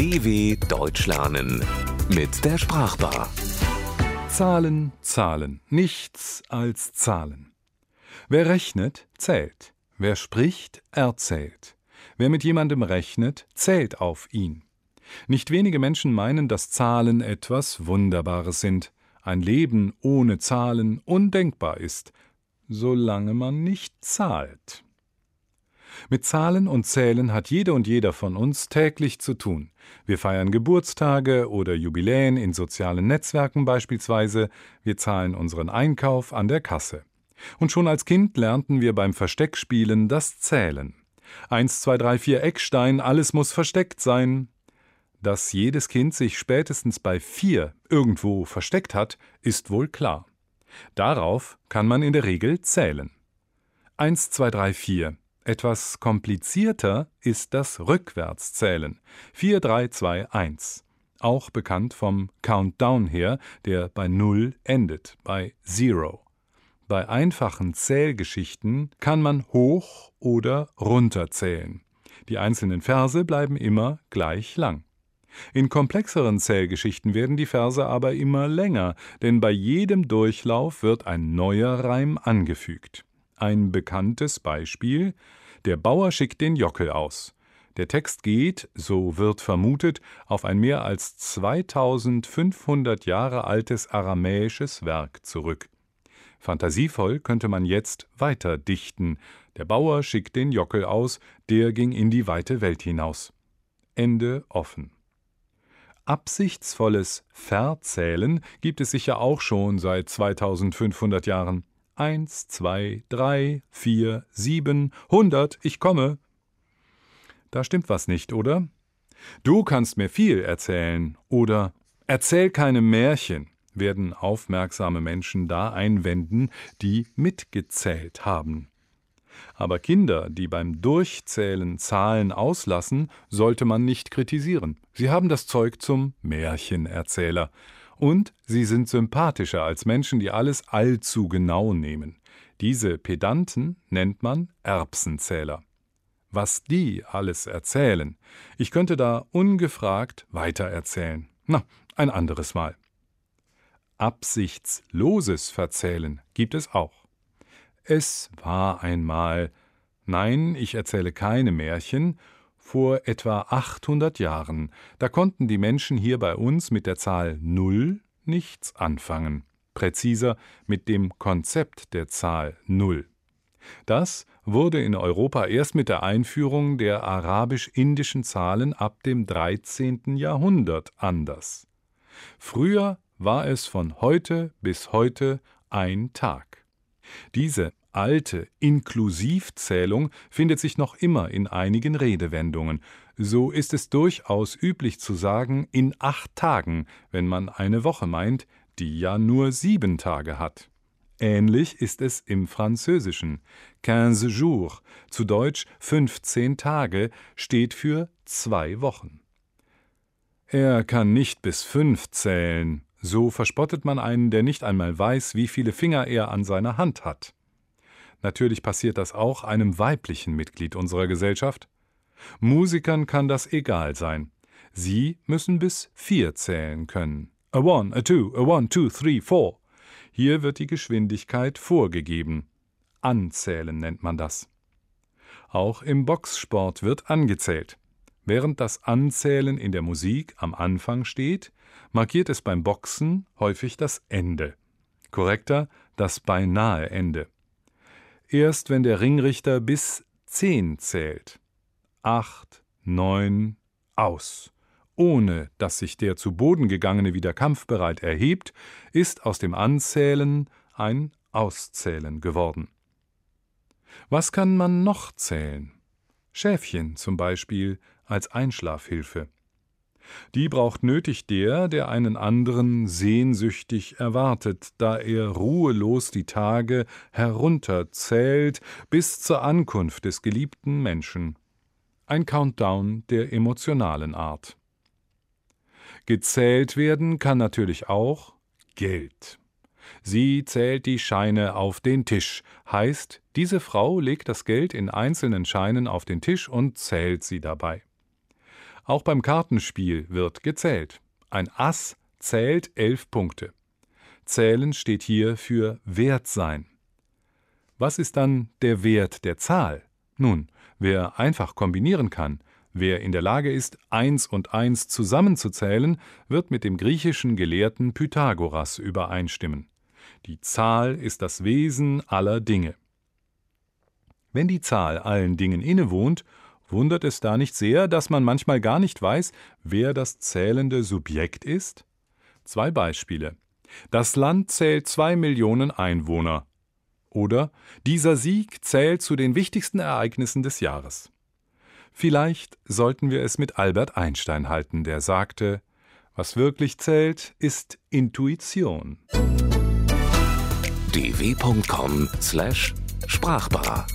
DW Deutsch lernen mit der Sprachbar. Zahlen, Zahlen, nichts als Zahlen. Wer rechnet, zählt. Wer spricht, erzählt. Wer mit jemandem rechnet, zählt auf ihn. Nicht wenige Menschen meinen, dass Zahlen etwas Wunderbares sind. Ein Leben ohne Zahlen undenkbar ist, solange man nicht zahlt. Mit Zahlen und Zählen hat jede und jeder von uns täglich zu tun. Wir feiern Geburtstage oder Jubiläen in sozialen Netzwerken beispielsweise, wir zahlen unseren Einkauf an der Kasse. Und schon als Kind lernten wir beim Versteckspielen das Zählen. Eins, zwei, drei, vier Eckstein, alles muss versteckt sein. Dass jedes Kind sich spätestens bei vier irgendwo versteckt hat, ist wohl klar. Darauf kann man in der Regel zählen. Eins, zwei, drei, vier. Etwas komplizierter ist das Rückwärtszählen. 4, 3, 2, 1. Auch bekannt vom Countdown her, der bei Null endet, bei Zero. Bei einfachen Zählgeschichten kann man hoch oder runter zählen. Die einzelnen Verse bleiben immer gleich lang. In komplexeren Zählgeschichten werden die Verse aber immer länger, denn bei jedem Durchlauf wird ein neuer Reim angefügt. Ein bekanntes Beispiel Der Bauer schickt den Jockel aus. Der Text geht, so wird vermutet, auf ein mehr als 2500 Jahre altes aramäisches Werk zurück. Fantasievoll könnte man jetzt weiter dichten. Der Bauer schickt den Jockel aus, der ging in die weite Welt hinaus. Ende offen. Absichtsvolles Verzählen gibt es sicher auch schon seit 2500 Jahren. Eins, zwei, drei, vier, sieben, hundert, ich komme. Da stimmt was nicht, oder? Du kannst mir viel erzählen oder erzähl keine Märchen, werden aufmerksame Menschen da einwenden, die mitgezählt haben. Aber Kinder, die beim Durchzählen Zahlen auslassen, sollte man nicht kritisieren. Sie haben das Zeug zum Märchenerzähler. Und sie sind sympathischer als Menschen, die alles allzu genau nehmen. Diese Pedanten nennt man Erbsenzähler. Was die alles erzählen, ich könnte da ungefragt weitererzählen. Na, ein anderes Mal. Absichtsloses Verzählen gibt es auch. Es war einmal. Nein, ich erzähle keine Märchen, vor etwa 800 Jahren, da konnten die Menschen hier bei uns mit der Zahl Null nichts anfangen, präziser mit dem Konzept der Zahl Null. Das wurde in Europa erst mit der Einführung der arabisch-indischen Zahlen ab dem 13. Jahrhundert anders. Früher war es von heute bis heute ein Tag. Diese alte Inklusivzählung findet sich noch immer in einigen Redewendungen. So ist es durchaus üblich zu sagen in acht Tagen, wenn man eine Woche meint, die ja nur sieben Tage hat. Ähnlich ist es im Französischen. Quinze jours, zu Deutsch 15 Tage, steht für zwei Wochen. Er kann nicht bis fünf zählen, so verspottet man einen, der nicht einmal weiß, wie viele Finger er an seiner Hand hat. Natürlich passiert das auch einem weiblichen Mitglied unserer Gesellschaft. Musikern kann das egal sein. Sie müssen bis vier zählen können. A one, a two, a one, two, three, four. Hier wird die Geschwindigkeit vorgegeben. Anzählen nennt man das. Auch im Boxsport wird angezählt. Während das Anzählen in der Musik am Anfang steht, markiert es beim Boxen häufig das Ende. Korrekter das beinahe Ende erst wenn der Ringrichter bis zehn zählt. Acht, neun, aus. Ohne dass sich der zu Boden gegangene wieder kampfbereit erhebt, ist aus dem Anzählen ein Auszählen geworden. Was kann man noch zählen? Schäfchen zum Beispiel als Einschlafhilfe. Die braucht nötig der, der einen anderen sehnsüchtig erwartet, da er ruhelos die Tage herunterzählt bis zur Ankunft des geliebten Menschen. Ein Countdown der emotionalen Art. Gezählt werden kann natürlich auch Geld. Sie zählt die Scheine auf den Tisch, heißt, diese Frau legt das Geld in einzelnen Scheinen auf den Tisch und zählt sie dabei. Auch beim Kartenspiel wird gezählt. Ein Ass zählt elf Punkte. Zählen steht hier für Wert sein. Was ist dann der Wert der Zahl? Nun, wer einfach kombinieren kann, wer in der Lage ist, eins und eins zusammenzuzählen, wird mit dem griechischen Gelehrten Pythagoras übereinstimmen. Die Zahl ist das Wesen aller Dinge. Wenn die Zahl allen Dingen innewohnt, wundert es da nicht sehr, dass man manchmal gar nicht weiß, wer das zählende Subjekt ist? Zwei Beispiele. Das Land zählt zwei Millionen Einwohner. Oder dieser Sieg zählt zu den wichtigsten Ereignissen des Jahres. Vielleicht sollten wir es mit Albert Einstein halten, der sagte, was wirklich zählt, ist Intuition. dw.com/sprachbar